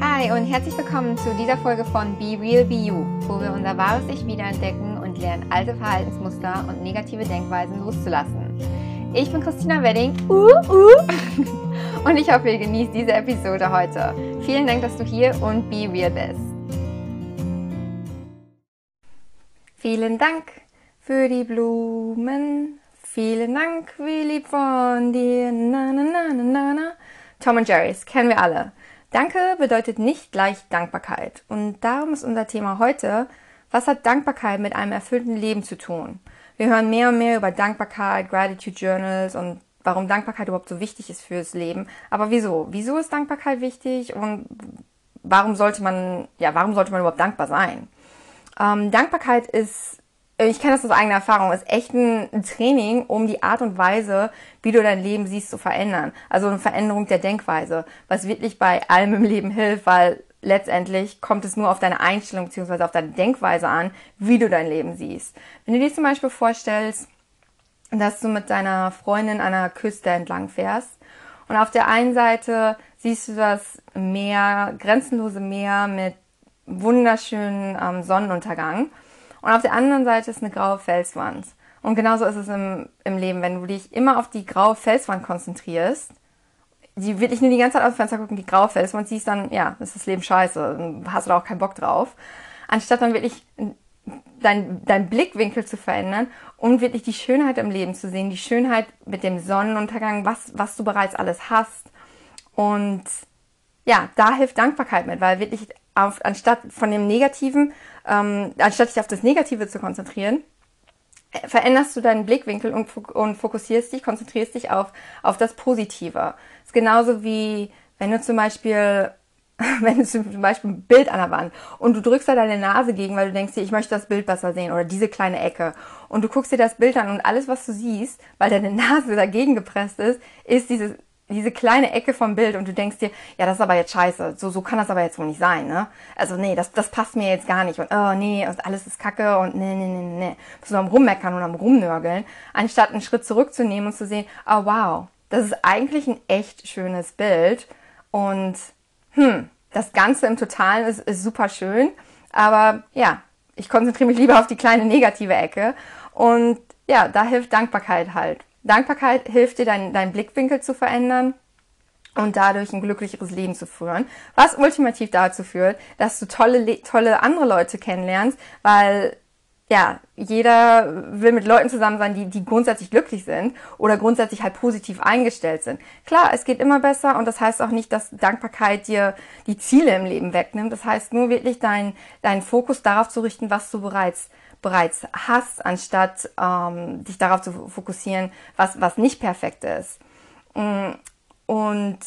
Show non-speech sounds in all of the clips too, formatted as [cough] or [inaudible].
Hi und herzlich willkommen zu dieser Folge von Be Real Be You, wo wir unser wahres Ich wiederentdecken und lernen, alte Verhaltensmuster und negative Denkweisen loszulassen. Ich bin Christina Wedding uh, uh, [laughs] und ich hoffe, ihr genießt diese Episode heute. Vielen Dank, dass du hier und Be Real bist. Vielen Dank für die Blumen. Vielen Dank, wie lieb von dir. Na, na, na, na, na. Tom und Jerry's kennen wir alle. Danke bedeutet nicht gleich Dankbarkeit. Und darum ist unser Thema heute, was hat Dankbarkeit mit einem erfüllten Leben zu tun? Wir hören mehr und mehr über Dankbarkeit, Gratitude Journals und warum Dankbarkeit überhaupt so wichtig ist fürs Leben. Aber wieso? Wieso ist Dankbarkeit wichtig und warum sollte man, ja, warum sollte man überhaupt dankbar sein? Ähm, Dankbarkeit ist ich kenne das aus eigener Erfahrung, ist echt ein Training, um die Art und Weise, wie du dein Leben siehst, zu verändern. Also eine Veränderung der Denkweise, was wirklich bei allem im Leben hilft, weil letztendlich kommt es nur auf deine Einstellung bzw. auf deine Denkweise an, wie du dein Leben siehst. Wenn du dir zum Beispiel vorstellst, dass du mit deiner Freundin an einer Küste entlang fährst und auf der einen Seite siehst du das Meer, grenzenlose Meer mit wunderschönen ähm, Sonnenuntergang und auf der anderen Seite ist eine graue Felswand. Und genauso ist es im, im Leben, wenn du dich immer auf die graue Felswand konzentrierst, die wirklich nur die ganze Zeit aus dem Fenster gucken, die graue Felswand siehst, dann, ja, ist das Leben scheiße, hast du da auch keinen Bock drauf. Anstatt dann wirklich dein, dein Blickwinkel zu verändern und wirklich die Schönheit im Leben zu sehen, die Schönheit mit dem Sonnenuntergang, was, was du bereits alles hast. Und ja, da hilft Dankbarkeit mit, weil wirklich auf, anstatt von dem Negativen, ähm, anstatt dich auf das Negative zu konzentrieren, äh, veränderst du deinen Blickwinkel und, und fokussierst dich, konzentrierst dich auf, auf das Positive. Das ist genauso wie, wenn du zum Beispiel, [laughs] wenn du zum Beispiel ein Bild an der Wand und du drückst da deine Nase gegen, weil du denkst dir, ich möchte das Bild besser sehen oder diese kleine Ecke und du guckst dir das Bild an und alles, was du siehst, weil deine [laughs] Nase dagegen gepresst ist, ist dieses diese kleine Ecke vom Bild und du denkst dir, ja, das ist aber jetzt scheiße, so, so kann das aber jetzt wohl nicht sein, ne? Also nee, das, das passt mir jetzt gar nicht und oh nee, und alles ist kacke und nee, nee, nee, nee. Bist du am Rummeckern und am Rumnörgeln, anstatt einen Schritt zurückzunehmen und zu sehen, oh wow, das ist eigentlich ein echt schönes Bild und hm, das Ganze im Totalen ist, ist super schön, aber ja, ich konzentriere mich lieber auf die kleine negative Ecke und ja, da hilft Dankbarkeit halt. Dankbarkeit hilft dir, deinen dein Blickwinkel zu verändern und dadurch ein glücklicheres Leben zu führen, was ultimativ dazu führt, dass du tolle, tolle andere Leute kennenlernst, weil ja, jeder will mit Leuten zusammen sein, die, die grundsätzlich glücklich sind oder grundsätzlich halt positiv eingestellt sind. Klar, es geht immer besser und das heißt auch nicht, dass Dankbarkeit dir die Ziele im Leben wegnimmt. Das heißt nur wirklich deinen dein Fokus darauf zu richten, was du bereits bereits hast, anstatt ähm, dich darauf zu fokussieren, was, was nicht perfekt ist. Mm, und,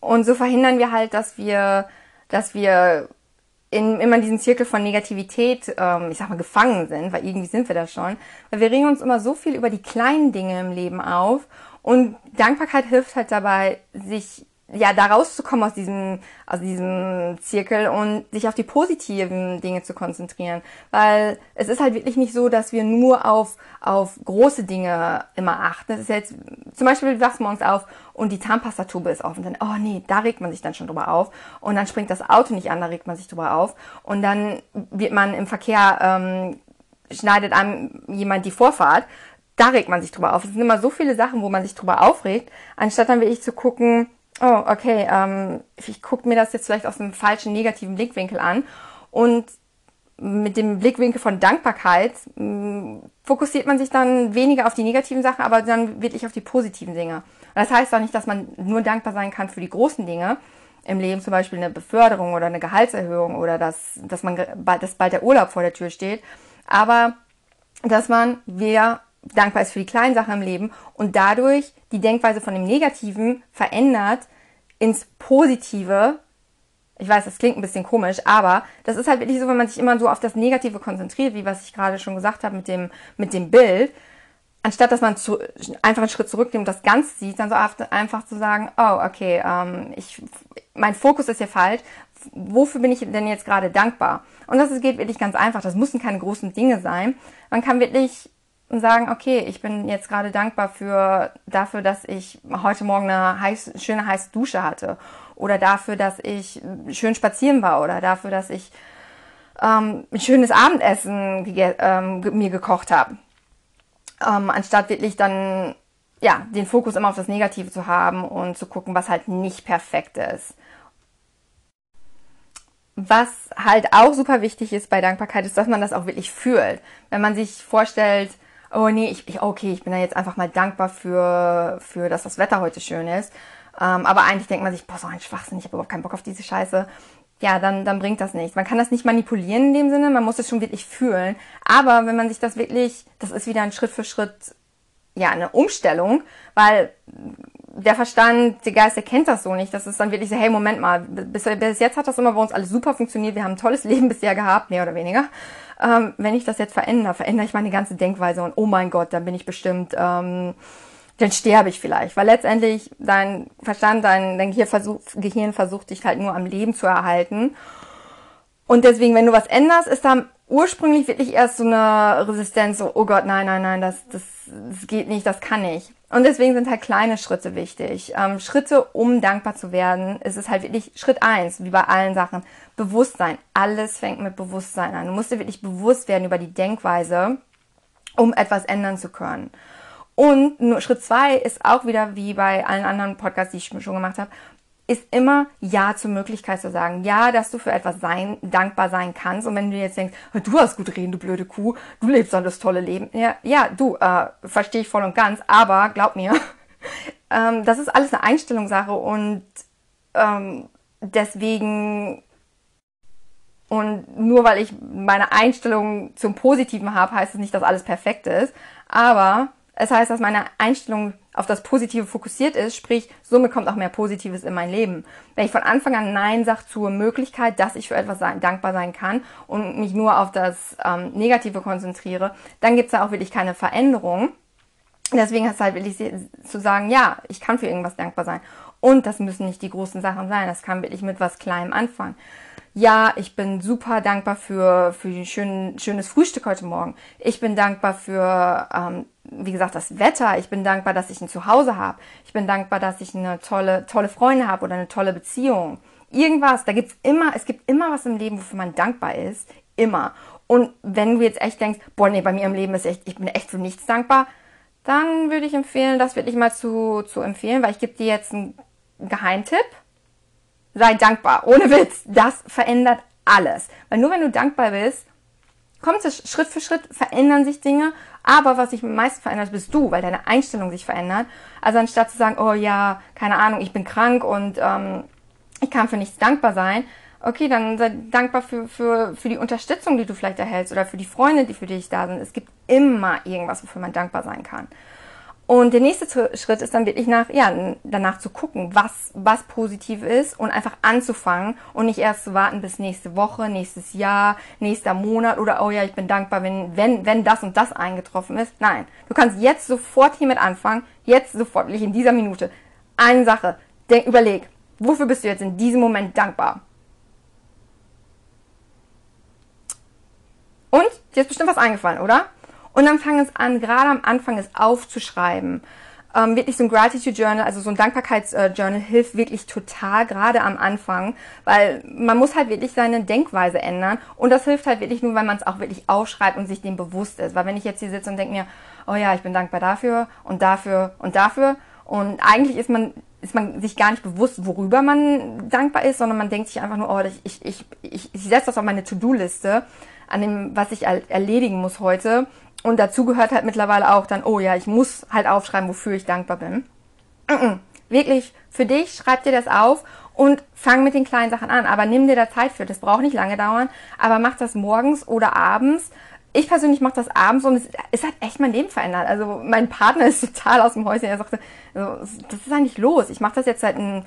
und so verhindern wir halt, dass wir, dass wir in, immer in diesem Zirkel von Negativität, ähm, ich sag mal, gefangen sind, weil irgendwie sind wir da schon. Weil wir regen uns immer so viel über die kleinen Dinge im Leben auf und Dankbarkeit hilft halt dabei, sich ja, da rauszukommen aus diesem, aus diesem Zirkel und sich auf die positiven Dinge zu konzentrieren. Weil es ist halt wirklich nicht so, dass wir nur auf, auf große Dinge immer achten. Das ist jetzt, zum Beispiel, du wachst morgens auf und die Zahnpastatube ist offen. Dann, oh nee, da regt man sich dann schon drüber auf. Und dann springt das Auto nicht an, da regt man sich drüber auf. Und dann wird man im Verkehr, ähm, schneidet einem jemand die Vorfahrt. Da regt man sich drüber auf. Es sind immer so viele Sachen, wo man sich drüber aufregt, anstatt dann wirklich zu gucken, oh, okay, ähm, ich gucke mir das jetzt vielleicht aus einem falschen negativen Blickwinkel an. Und mit dem Blickwinkel von Dankbarkeit mh, mm, fokussiert man sich dann weniger auf die negativen Sachen, aber dann wirklich auf die positiven Dinge. Und das heißt auch nicht, dass man nur dankbar sein kann für die großen Dinge. Im Leben, zum Beispiel eine Beförderung oder eine Gehaltserhöhung oder dass, dass man dass bald der Urlaub vor der Tür steht, aber dass man wieder dankbar ist für die kleinen Sachen im Leben und dadurch die Denkweise von dem Negativen verändert ins Positive. Ich weiß, das klingt ein bisschen komisch, aber das ist halt wirklich so, wenn man sich immer so auf das Negative konzentriert, wie was ich gerade schon gesagt habe mit dem, mit dem Bild, anstatt dass man zu, einfach einen Schritt zurücknimmt und das Ganze sieht, dann so einfach zu sagen, oh, okay, ähm, ich, mein Fokus ist hier falsch, wofür bin ich denn jetzt gerade dankbar? Und das geht wirklich ganz einfach, das müssen keine großen Dinge sein. Man kann wirklich und sagen, okay, ich bin jetzt gerade dankbar für dafür, dass ich heute Morgen eine heiß, schöne heiße Dusche hatte oder dafür, dass ich schön spazieren war oder dafür, dass ich ähm, ein schönes Abendessen ähm, mir gekocht habe. Ähm, anstatt wirklich dann ja den Fokus immer auf das Negative zu haben und zu gucken, was halt nicht perfekt ist. Was halt auch super wichtig ist bei Dankbarkeit, ist, dass man das auch wirklich fühlt. Wenn man sich vorstellt, oh nee, ich, ich okay, ich bin da jetzt einfach mal dankbar für, für dass das Wetter heute schön ist. Ähm, aber eigentlich denkt man sich, boah, so ein Schwachsinn, ich habe überhaupt keinen Bock auf diese Scheiße. Ja, dann, dann bringt das nichts. Man kann das nicht manipulieren in dem Sinne, man muss es schon wirklich fühlen. Aber wenn man sich das wirklich, das ist wieder ein Schritt für Schritt, ja, eine Umstellung, weil der Verstand, der Geist, der kennt das so nicht. Das ist dann wirklich so, hey, Moment mal, bis, bis jetzt hat das immer bei uns alles super funktioniert. Wir haben ein tolles Leben [laughs] bisher gehabt, mehr oder weniger. Ähm, wenn ich das jetzt verändere, verändere ich meine ganze Denkweise und oh mein Gott, dann bin ich bestimmt, ähm, dann sterbe ich vielleicht. Weil letztendlich dein Verstand, dein, dein Gehirn, versucht, Gehirn versucht dich halt nur am Leben zu erhalten. Und deswegen, wenn du was änderst, ist da ursprünglich wirklich erst so eine Resistenz, so, oh Gott, nein, nein, nein, das, das, das geht nicht, das kann nicht. Und deswegen sind halt kleine Schritte wichtig. Ähm, Schritte, um dankbar zu werden, ist es halt wirklich Schritt eins, wie bei allen Sachen. Bewusstsein. Alles fängt mit Bewusstsein an. Du musst dir wirklich bewusst werden über die Denkweise, um etwas ändern zu können. Und nur Schritt zwei ist auch wieder wie bei allen anderen Podcasts, die ich schon gemacht habe, ist immer Ja zur Möglichkeit zu sagen. Ja, dass du für etwas sein, dankbar sein kannst. Und wenn du jetzt denkst, du hast gut reden, du blöde Kuh, du lebst doch das tolle Leben. Ja, ja du, äh, verstehe ich voll und ganz. Aber glaub mir, [laughs] ähm, das ist alles eine Einstellungssache und ähm, deswegen und nur weil ich meine Einstellung zum Positiven habe, heißt es nicht, dass alles perfekt ist. Aber es heißt, dass meine Einstellung auf das Positive fokussiert ist, sprich, somit kommt auch mehr Positives in mein Leben. Wenn ich von Anfang an Nein sage zur Möglichkeit, dass ich für etwas sein, dankbar sein kann und mich nur auf das ähm, Negative konzentriere, dann gibt es da auch wirklich keine Veränderung. Deswegen ist es halt wirklich zu sagen, ja, ich kann für irgendwas dankbar sein. Und das müssen nicht die großen Sachen sein. Das kann wirklich mit was Kleinem anfangen ja, ich bin super dankbar für, für ein schön, schönes Frühstück heute Morgen. Ich bin dankbar für, ähm, wie gesagt, das Wetter. Ich bin dankbar, dass ich ein Zuhause habe. Ich bin dankbar, dass ich eine tolle, tolle Freunde habe oder eine tolle Beziehung. Irgendwas, da gibt's immer, es gibt immer was im Leben, wofür man dankbar ist. Immer. Und wenn du jetzt echt denkst, boah, nee, bei mir im Leben ist echt, ich bin echt für nichts dankbar, dann würde ich empfehlen, das wirklich mal zu, zu empfehlen, weil ich gebe dir jetzt einen Geheimtipp sei dankbar. Ohne Witz. Das verändert alles. Weil nur wenn du dankbar bist, kommt es Schritt für Schritt, verändern sich Dinge. Aber was sich am meisten verändert, bist du, weil deine Einstellung sich verändert. Also anstatt zu sagen, oh ja, keine Ahnung, ich bin krank und ähm, ich kann für nichts dankbar sein. Okay, dann sei dankbar für, für, für die Unterstützung, die du vielleicht erhältst oder für die Freunde, die für dich da sind. Es gibt immer irgendwas, wofür man dankbar sein kann. Und der nächste Schritt ist dann wirklich nach, ja, danach zu gucken, was, was positiv ist und einfach anzufangen und nicht erst zu warten bis nächste Woche, nächstes Jahr, nächster Monat oder, oh ja, ich bin dankbar, wenn, wenn, wenn das und das eingetroffen ist. Nein. Du kannst jetzt sofort hiermit anfangen, jetzt sofort, wirklich in dieser Minute. Eine Sache. Denk, überleg, wofür bist du jetzt in diesem Moment dankbar? Und? Dir ist bestimmt was eingefallen, oder? Und dann fang es an, gerade am Anfang es aufzuschreiben. Ähm, wirklich so ein Gratitude Journal, also so ein Dankbarkeitsjournal hilft wirklich total, gerade am Anfang, weil man muss halt wirklich seine Denkweise ändern und das hilft halt wirklich nur, wenn man es auch wirklich aufschreibt und sich dem bewusst ist. Weil wenn ich jetzt hier sitze und denke mir, oh ja, ich bin dankbar dafür und dafür und dafür und eigentlich ist man ist man sich gar nicht bewusst, worüber man dankbar ist, sondern man denkt sich einfach nur, oh, ich, ich, ich, ich setze das auf meine To-Do-Liste, an dem, was ich erledigen muss heute und dazu gehört halt mittlerweile auch dann, oh ja, ich muss halt aufschreiben, wofür ich dankbar bin. Wirklich, für dich, schreib dir das auf und fang mit den kleinen Sachen an. Aber nimm dir da Zeit für. Das braucht nicht lange dauern. Aber mach das morgens oder abends. Ich persönlich mache das abends und es, es, hat echt mein Leben verändert. Also mein Partner ist total aus dem Häuschen. Er sagte, also, das ist eigentlich los. Ich mache das jetzt seit ein,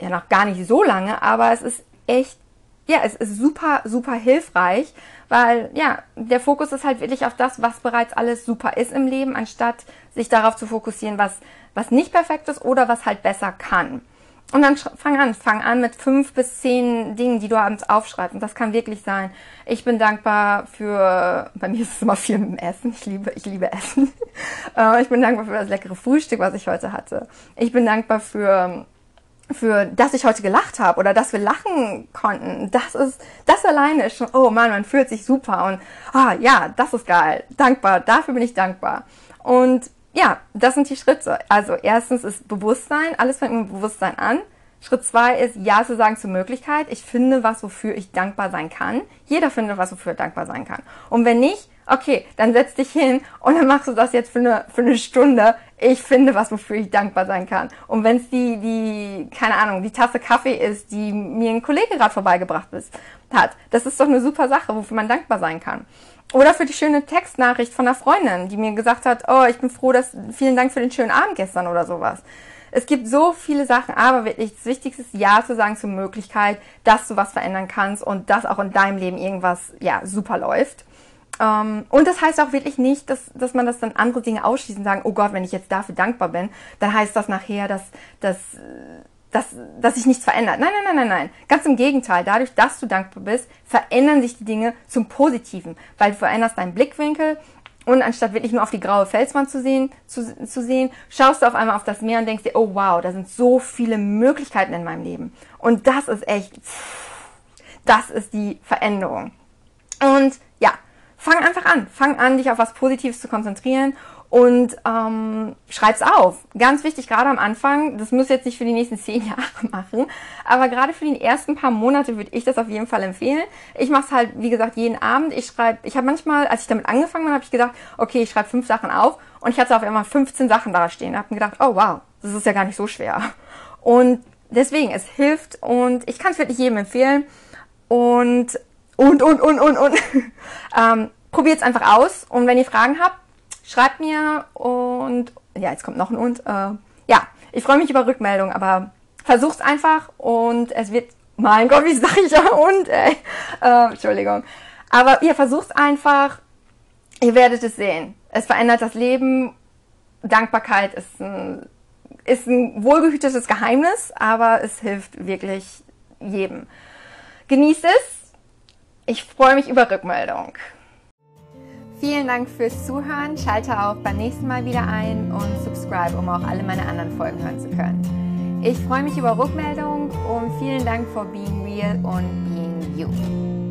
ja noch gar nicht so lange, aber es ist echt ja, es ist super, super hilfreich, weil ja, der Fokus ist halt wirklich auf das, was bereits alles super ist im Leben, anstatt sich darauf zu fokussieren, was, was nicht perfekt ist oder was halt besser kann. Und dann fang an, fang an mit fünf bis zehn Dingen, die du abends aufschreibst. Und das kann wirklich sein. Ich bin dankbar für, bei mir ist es immer viel mit dem Essen. Ich liebe, ich liebe Essen. [laughs] Äh, ich bin dankbar für das leckere Frühstück, was ich heute hatte. Ich bin dankbar für für dass ich heute gelacht habe oder dass wir lachen konnten. Das ist, das alleine ist schon, oh Mann, man fühlt sich super und ah ja, das ist geil. Dankbar, dafür bin ich dankbar. Und ja, das sind die Schritte. Also erstens ist Bewusstsein, alles fängt mit Bewusstsein an. Schritt zwei ist Ja zu sagen zur Möglichkeit. Ich finde was, wofür ich dankbar sein kann. Jeder findet was, wofür er dankbar sein kann. Und wenn nicht, okay, dann setz dich hin und dann machst du das jetzt für eine, für eine Stunde. Ich finde was, wofür ich dankbar sein kann. Und wenn es die, die, keine Ahnung, die Tasse Kaffee ist, die mir ein Kollege gerade vorbeigebracht ist, hat, das ist doch eine super Sache, wofür man dankbar sein kann. Oder für die schöne Textnachricht von einer Freundin, die mir gesagt hat, oh, ich bin froh, dass, vielen Dank für den schönen Abend gestern oder sowas. Es gibt so viele Sachen, aber wirklich das Wichtigste ist Ja zu sagen zur Möglichkeit, dass du was verändern kannst und dass auch in deinem Leben irgendwas, ja, super läuft. Ähm, und das heißt auch wirklich nicht, dass, dass man das dann andere Dinge ausschließen und sagen, oh Gott, wenn ich jetzt dafür dankbar bin, dann heißt das nachher, dass, dass, dass, dass sich nichts verändert. Nein, nein, nein, nein, nein. Ganz im Gegenteil. Dadurch, dass du dankbar bist, verändern sich die Dinge zum Positiven, weil du veränderst deinen Blickwinkel und anstatt wirklich nur auf die graue Felswand zu sehen, zu, zu sehen, schaust du auf einmal auf das Meer und denkst dir, oh wow, da sind so viele Möglichkeiten in meinem Leben. Und das ist echt, das ist die Veränderung. Und ja, fang einfach an. Fang an, dich auf was Positives zu konzentrieren und ähm, schreib's auf. Ganz wichtig, gerade am Anfang, das muss jetzt nicht für die nächsten [laughs] zehn Jahre machen, aber gerade für die ersten paar Monate würde ich das auf jeden Fall empfehlen. Ich mache es halt, wie gesagt, jeden Abend. Ich schreibe, ich habe manchmal, als ich damit angefangen habe, habe ich gedacht, okay, ich schreibe fünf Sachen auf und ich hatte auf einmal 15 Sachen da stehen. Habe mir gedacht, oh wow, das ist ja gar nicht so schwer. Und deswegen, es hilft und ich kann es wirklich jedem empfehlen. Und und, und, und, und, und. [laughs] ähm, Probiert es einfach aus und wenn ihr Fragen habt, schreibt mir und ja, jetzt kommt noch ein und. Äh, ja, ich freue mich über Rückmeldungen, aber versucht's einfach und es wird, mein Gott, wie sag ich ja [laughs] und, ey. Äh, Entschuldigung. Aber ihr versucht's einfach, ihr werdet es sehen. Es verändert das Leben. Dankbarkeit ist ein, ist ein wohlgehütetes Geheimnis, aber es hilft wirklich jedem. Genießt es ich freue mich über Rückmeldung. Vielen Dank fürs Zuhören. Schalte auch beim nächsten Mal wieder ein und subscribe, um auch alle meine anderen Folgen hören zu können. Ich freue mich über Rückmeldung und vielen Dank for being real und being you.